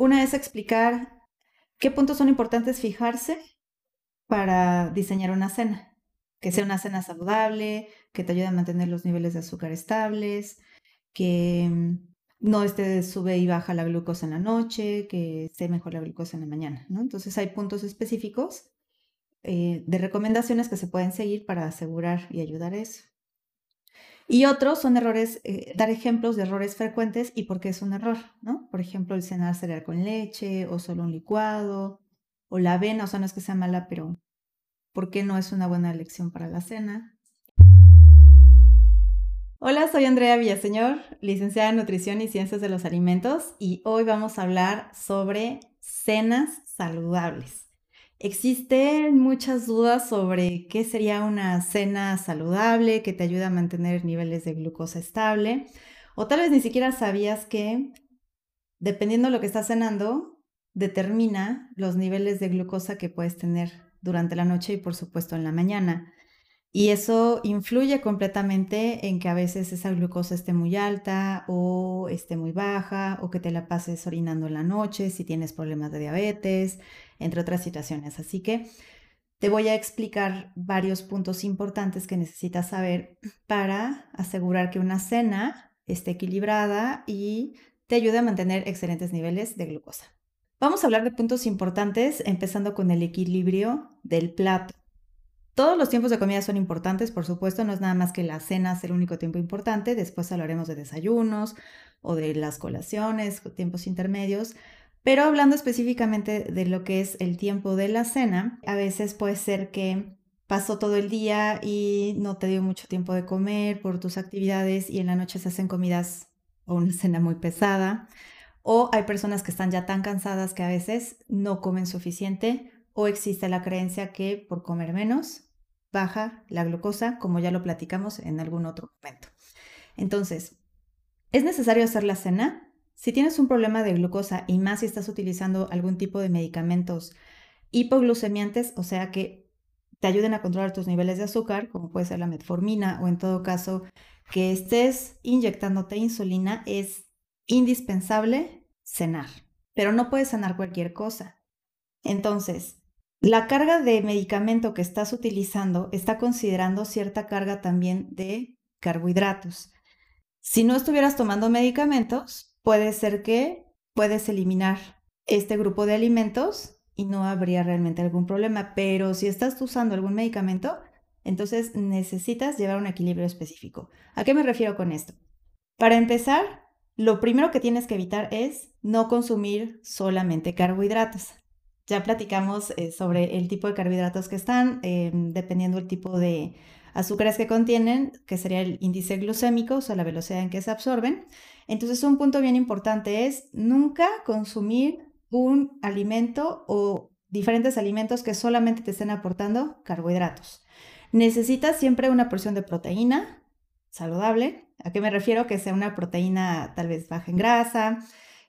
Una es explicar qué puntos son importantes fijarse para diseñar una cena. Que sea una cena saludable, que te ayude a mantener los niveles de azúcar estables, que mm, no esté sube y baja la glucosa en la noche, que esté mejor la glucosa en la mañana, ¿no? Entonces hay puntos específicos eh, de recomendaciones que se pueden seguir para asegurar y ayudar a eso. Y otros son errores, eh, dar ejemplos de errores frecuentes y por qué es un error, ¿no? Por ejemplo, el cenar cereal con leche o solo un licuado o la avena, o sea, no es que sea mala, pero ¿por qué no es una buena elección para la cena? Hola, soy Andrea Villaseñor, licenciada en Nutrición y Ciencias de los Alimentos, y hoy vamos a hablar sobre cenas saludables. Existen muchas dudas sobre qué sería una cena saludable que te ayuda a mantener niveles de glucosa estable, o tal vez ni siquiera sabías que, dependiendo de lo que estás cenando, determina los niveles de glucosa que puedes tener durante la noche y por supuesto en la mañana. Y eso influye completamente en que a veces esa glucosa esté muy alta o esté muy baja o que te la pases orinando en la noche si tienes problemas de diabetes, entre otras situaciones. Así que te voy a explicar varios puntos importantes que necesitas saber para asegurar que una cena esté equilibrada y te ayude a mantener excelentes niveles de glucosa. Vamos a hablar de puntos importantes, empezando con el equilibrio del plato. Todos los tiempos de comida son importantes, por supuesto, no es nada más que la cena es el único tiempo importante, después hablaremos de desayunos o de las colaciones, tiempos intermedios, pero hablando específicamente de lo que es el tiempo de la cena, a veces puede ser que pasó todo el día y no te dio mucho tiempo de comer por tus actividades y en la noche se hacen comidas o una cena muy pesada, o hay personas que están ya tan cansadas que a veces no comen suficiente o existe la creencia que por comer menos baja la glucosa, como ya lo platicamos en algún otro momento. Entonces, ¿es necesario hacer la cena? Si tienes un problema de glucosa y más si estás utilizando algún tipo de medicamentos hipoglucemiantes, o sea que te ayuden a controlar tus niveles de azúcar, como puede ser la metformina o en todo caso que estés inyectándote insulina, es indispensable cenar, pero no puedes cenar cualquier cosa. Entonces, la carga de medicamento que estás utilizando está considerando cierta carga también de carbohidratos. Si no estuvieras tomando medicamentos, puede ser que puedes eliminar este grupo de alimentos y no habría realmente algún problema. Pero si estás usando algún medicamento, entonces necesitas llevar un equilibrio específico. ¿A qué me refiero con esto? Para empezar, lo primero que tienes que evitar es no consumir solamente carbohidratos. Ya platicamos eh, sobre el tipo de carbohidratos que están, em, dependiendo del tipo de azúcares que contienen, que sería el índice glucémico, o sea, la velocidad en que se absorben. Entonces, un punto bien importante es nunca consumir un alimento o diferentes alimentos que solamente te estén aportando carbohidratos. Necesitas siempre una porción de proteína saludable. ¿A qué me refiero? Que sea una proteína tal vez baja en grasa,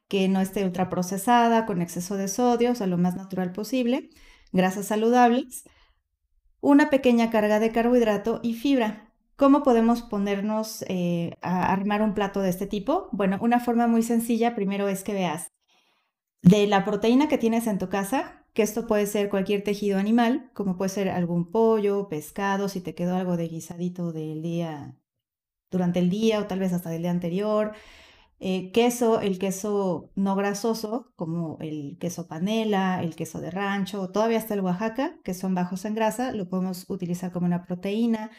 que no esté ultraprocesada, con exceso de sodio, o sea, lo más natural posible, grasas saludables, una pequeña carga de carbohidrato y fibra. ¿Cómo podemos ponernos eh, a armar un plato de este tipo? Bueno, una forma muy sencilla primero es que veas de la proteína que tienes en tu casa, que esto puede ser cualquier tejido animal, como puede ser algún pollo, pescado, si te quedó algo de guisadito del día durante el día o tal vez hasta del día anterior, eh, queso, el queso no grasoso, como el queso panela, el queso de rancho, todavía hasta el Oaxaca, que son bajos en grasa, lo podemos utilizar como una proteína,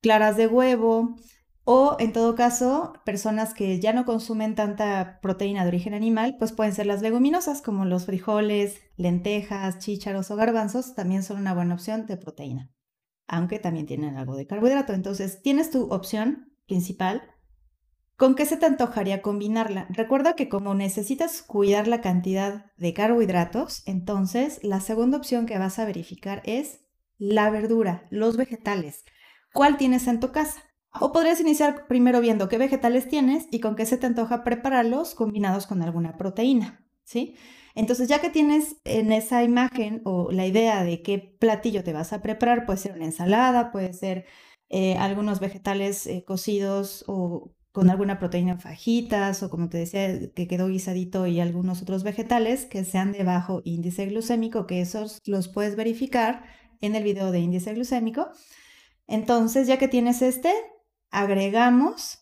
claras de huevo, o en todo caso, personas que ya no consumen tanta proteína de origen animal, pues pueden ser las leguminosas, como los frijoles, lentejas, chícharos o garbanzos, también son una buena opción de proteína, aunque también tienen algo de carbohidrato. Entonces, tienes tu opción principal ¿Con qué se te antojaría combinarla? Recuerda que como necesitas cuidar la cantidad de carbohidratos, entonces la segunda opción que vas a verificar es la verdura, los vegetales. ¿Cuál tienes en tu casa? O podrías iniciar primero viendo qué vegetales tienes y con qué se te antoja prepararlos combinados con alguna proteína, ¿sí? Entonces, ya que tienes en esa imagen o la idea de qué platillo te vas a preparar, puede ser una ensalada, puede ser eh, algunos vegetales eh, cocidos o con alguna proteína en fajitas o como te decía, que quedó guisadito y algunos otros vegetales que sean de bajo índice glucémico, que esos los puedes verificar en el video de índice glucémico. Entonces, ya que tienes este, agregamos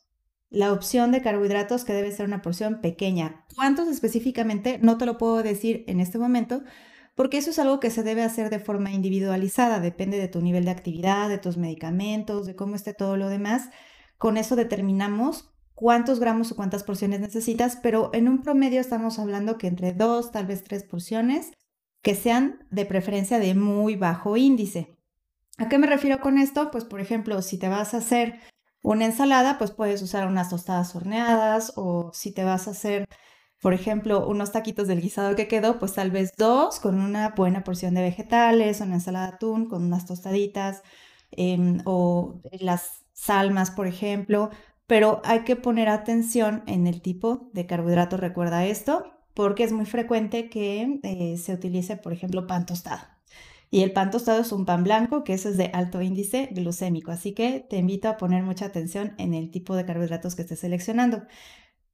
la opción de carbohidratos que debe ser una porción pequeña. ¿Cuántos específicamente? No te lo puedo decir en este momento, porque eso es algo que se debe hacer de forma individualizada, depende de tu nivel de actividad, de tus medicamentos, de cómo esté todo lo demás. Con eso determinamos cuántos gramos o cuántas porciones necesitas, pero en un promedio estamos hablando que entre dos, tal vez tres porciones, que sean de preferencia de muy bajo índice. ¿A qué me refiero con esto? Pues por ejemplo, si te vas a hacer una ensalada, pues puedes usar unas tostadas horneadas o si te vas a hacer, por ejemplo, unos taquitos del guisado que quedó, pues tal vez dos con una buena porción de vegetales, una ensalada de atún con unas tostaditas em, o las salmas, por ejemplo. Pero hay que poner atención en el tipo de carbohidrato, recuerda esto, porque es muy frecuente que eh, se utilice, por ejemplo, pan tostado. Y el pan tostado es un pan blanco, que eso es de alto índice glucémico. Así que te invito a poner mucha atención en el tipo de carbohidratos que estés seleccionando.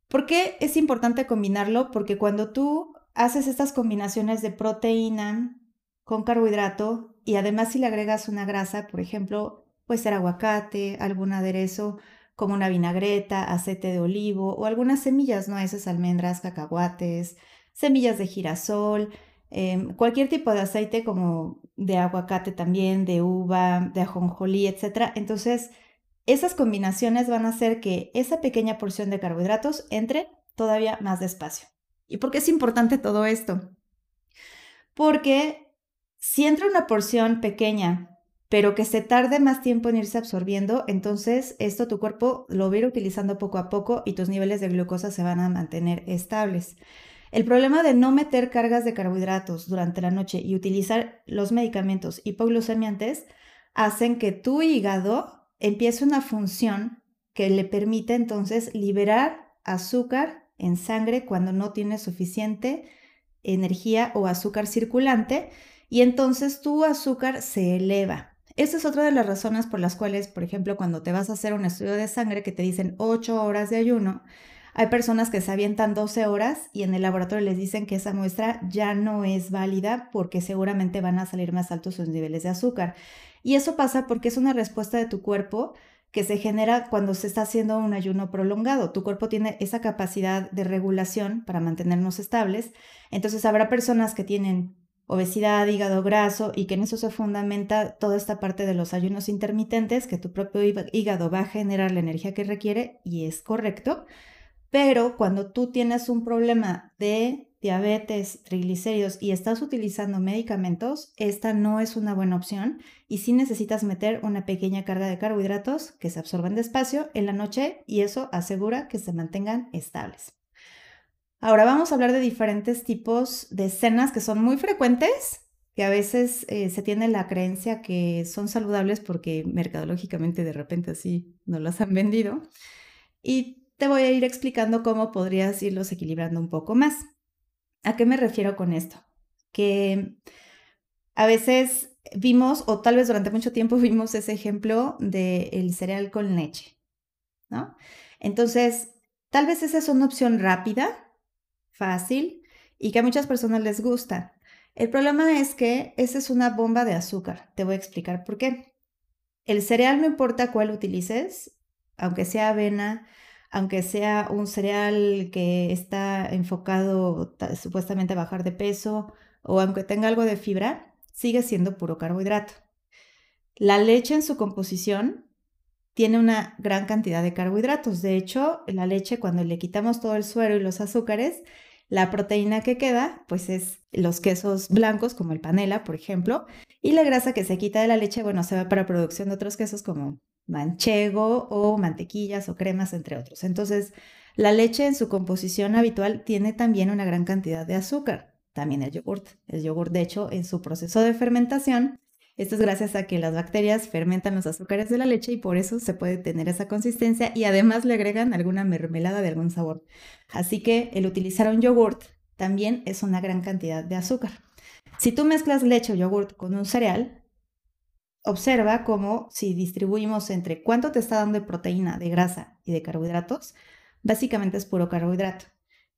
¿Por qué es importante combinarlo? Porque cuando tú haces estas combinaciones de proteína con carbohidrato y además si le agregas una grasa, por ejemplo, puede ser aguacate, algún aderezo como una vinagreta, aceite de olivo o algunas semillas, nueces, almendras, cacahuates, semillas de girasol, Em, cualquier tipo de aceite como de aguacate también, de uva, de ajonjolí, etc. Entonces, esas combinaciones van a hacer que esa pequeña porción de carbohidratos entre todavía más despacio. ¿Y por qué es importante todo esto? Porque si entra una porción pequeña, pero que se tarde más tiempo en irse absorbiendo, entonces esto tu cuerpo lo va a ir utilizando poco a poco y tus niveles de glucosa se van a mantener estables. El problema de no meter cargas de carbohidratos durante la noche y utilizar los medicamentos hipoglucemiantes hacen que tu hígado empiece una función que le permite entonces liberar azúcar en sangre cuando no tiene suficiente energía o azúcar circulante y entonces tu azúcar se eleva. Esa es otra de las razones por las cuales, por ejemplo, cuando te vas a hacer un estudio de sangre que te dicen 8 horas de ayuno, hay personas que se avientan 12 horas y en el laboratorio les dicen que esa muestra ya no es válida porque seguramente van a salir más altos sus niveles de azúcar. Y eso pasa porque es una respuesta de tu cuerpo que se genera cuando se está haciendo un ayuno prolongado. Tu cuerpo tiene esa capacidad de regulación para mantenernos estables. Entonces habrá personas que tienen obesidad, hígado graso y que en eso se fundamenta toda esta parte de los ayunos intermitentes, que tu propio hígado va a generar la energía que requiere y es correcto. Pero cuando tú tienes un problema de diabetes, triglicéridos y estás utilizando medicamentos, esta no es una buena opción y sí necesitas meter una pequeña carga de carbohidratos que se absorban despacio en la noche y eso asegura que se mantengan estables. Ahora vamos a hablar de diferentes tipos de cenas que son muy frecuentes, que a veces eh, se tiene la creencia que son saludables porque mercadológicamente de repente así no las han vendido. Y te voy a ir explicando cómo podrías irlos equilibrando un poco más. ¿A qué me refiero con esto? Que a veces vimos, o tal vez durante mucho tiempo vimos ese ejemplo del cereal con leche, ¿no? Entonces, tal vez esa es una opción rápida, fácil, y que a muchas personas les gusta. El problema es que esa es una bomba de azúcar. Te voy a explicar por qué. El cereal no importa cuál utilices, aunque sea avena, aunque sea un cereal que está enfocado supuestamente a bajar de peso o aunque tenga algo de fibra, sigue siendo puro carbohidrato. La leche en su composición tiene una gran cantidad de carbohidratos. De hecho, la leche cuando le quitamos todo el suero y los azúcares, la proteína que queda, pues es los quesos blancos como el panela, por ejemplo, y la grasa que se quita de la leche, bueno, se va para producción de otros quesos como manchego o mantequillas o cremas, entre otros. Entonces, la leche en su composición habitual tiene también una gran cantidad de azúcar. También el yogurt. El yogurt, de hecho, en su proceso de fermentación, esto es gracias a que las bacterias fermentan los azúcares de la leche y por eso se puede tener esa consistencia y además le agregan alguna mermelada de algún sabor. Así que el utilizar un yogurt también es una gran cantidad de azúcar. Si tú mezclas leche o yogurt con un cereal, observa cómo si distribuimos entre cuánto te está dando de proteína, de grasa y de carbohidratos, básicamente es puro carbohidrato.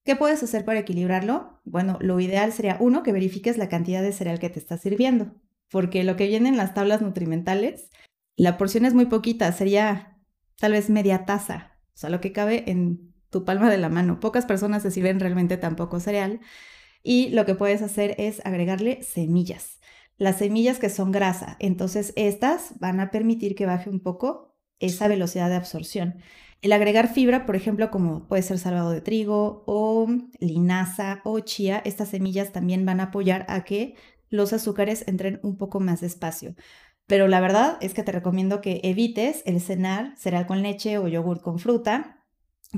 ¿Qué puedes hacer para equilibrarlo? Bueno, lo ideal sería uno, que verifiques la cantidad de cereal que te está sirviendo, porque lo que viene en las tablas nutrimentales, la porción es muy poquita, sería tal vez media taza, o sea, lo que cabe en tu palma de la mano. Pocas personas se sirven realmente tan poco cereal y lo que puedes hacer es agregarle semillas las semillas que son grasa. Entonces, estas van a permitir que baje un poco esa velocidad de absorción. El agregar fibra, por ejemplo, como puede ser salvado de trigo o linaza o chía, estas semillas también van a apoyar a que los azúcares entren un poco más despacio. Pero la verdad es que te recomiendo que evites el cenar cereal con leche o yogur con fruta,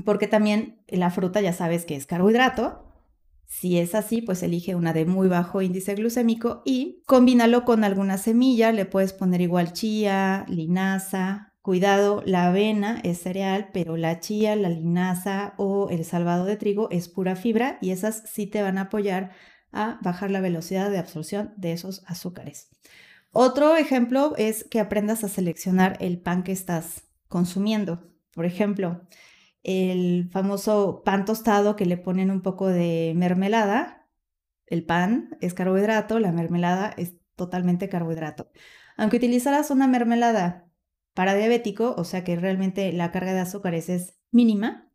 porque también la fruta ya sabes que es carbohidrato si es así, pues elige una de muy bajo índice glucémico y combínalo con alguna semilla. Le puedes poner igual chía, linaza. Cuidado, la avena es cereal, pero la chía, la linaza o el salvado de trigo es pura fibra y esas sí te van a apoyar a bajar la velocidad de absorción de esos azúcares. Otro ejemplo es que aprendas a seleccionar el pan que estás consumiendo. Por ejemplo, el famoso pan tostado que le ponen un poco de mermelada. El pan es carbohidrato, la mermelada es totalmente carbohidrato. Aunque utilizaras una mermelada para diabético, o sea que realmente la carga de azúcares es mínima,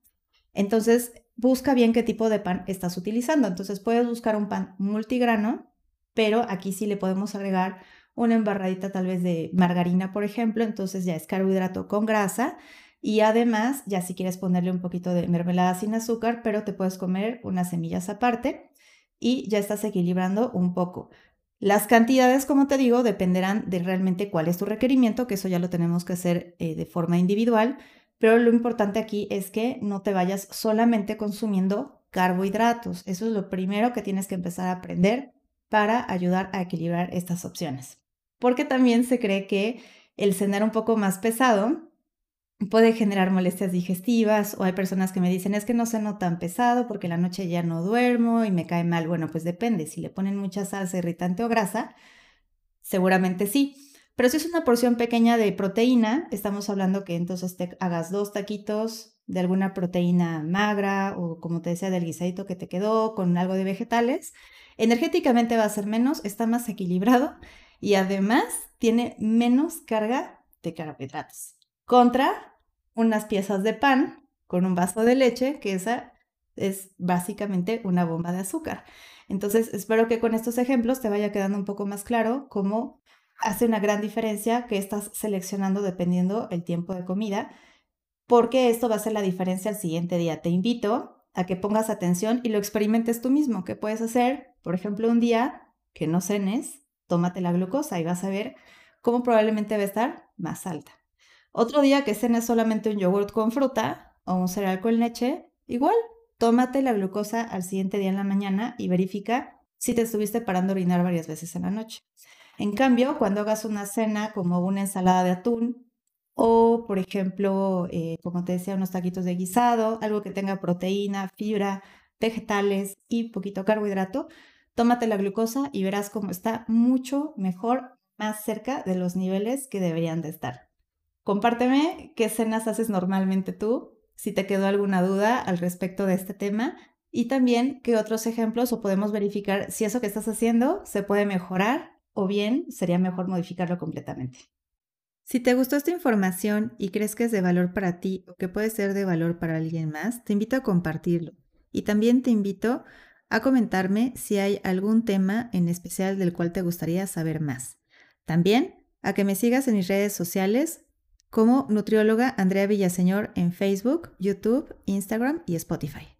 entonces busca bien qué tipo de pan estás utilizando. Entonces puedes buscar un pan multigrano, pero aquí sí le podemos agregar una embarradita tal vez de margarina, por ejemplo, entonces ya es carbohidrato con grasa y además, ya si quieres ponerle un poquito de mermelada sin azúcar, pero te puedes comer unas semillas aparte y ya estás equilibrando un poco. Las cantidades, como te digo, dependerán de realmente cuál es tu requerimiento, que eso ya lo tenemos que hacer eh, de forma individual, pero lo importante aquí es que no te vayas solamente consumiendo carbohidratos. Eso es lo primero que tienes que empezar a aprender para ayudar a equilibrar estas opciones. Porque también se cree que el cenar un poco más pesado puede generar molestias digestivas o hay personas que me dicen es que no ceno tan pesado porque la noche ya no duermo y me cae mal. Bueno, pues depende, si le ponen mucha salsa irritante o grasa, seguramente sí. Pero si es una porción pequeña de proteína, estamos hablando que entonces te hagas dos taquitos de alguna proteína magra o como te decía del guisadito que te quedó con algo de vegetales, energéticamente va a ser menos, está más equilibrado y además tiene menos carga de carbohidratos. Contra unas piezas de pan con un vaso de leche, que esa es básicamente una bomba de azúcar. Entonces, espero que con estos ejemplos te vaya quedando un poco más claro cómo hace una gran diferencia que estás seleccionando dependiendo el tiempo de comida, porque esto va a ser la diferencia al siguiente día. Te invito a que pongas atención y lo experimentes tú mismo. ¿Qué puedes hacer? Por ejemplo, un día que no cenes, tómate la glucosa y vas a ver cómo probablemente va a estar más alta. Otro día que cenes solamente un yogurt con fruta o un cereal con leche, igual, tómate la glucosa al siguiente día en la mañana y verifica si te estuviste parando a orinar varias veces en la noche. En cambio, cuando hagas una cena como una ensalada de atún o, por ejemplo, eh, como te decía, unos taquitos de guisado, algo que tenga proteína, fibra, vegetales y poquito carbohidrato, tómate la glucosa y verás cómo está mucho mejor, más cerca de los niveles que deberían de estar. Compárteme qué cenas haces normalmente tú, si te quedó alguna duda al respecto de este tema y también qué otros ejemplos o podemos verificar si eso que estás haciendo se puede mejorar o bien sería mejor modificarlo completamente. Si te gustó esta información y crees que es de valor para ti o que puede ser de valor para alguien más, te invito a compartirlo. Y también te invito a comentarme si hay algún tema en especial del cual te gustaría saber más. También a que me sigas en mis redes sociales como nutrióloga Andrea Villaseñor en Facebook, YouTube, Instagram y Spotify.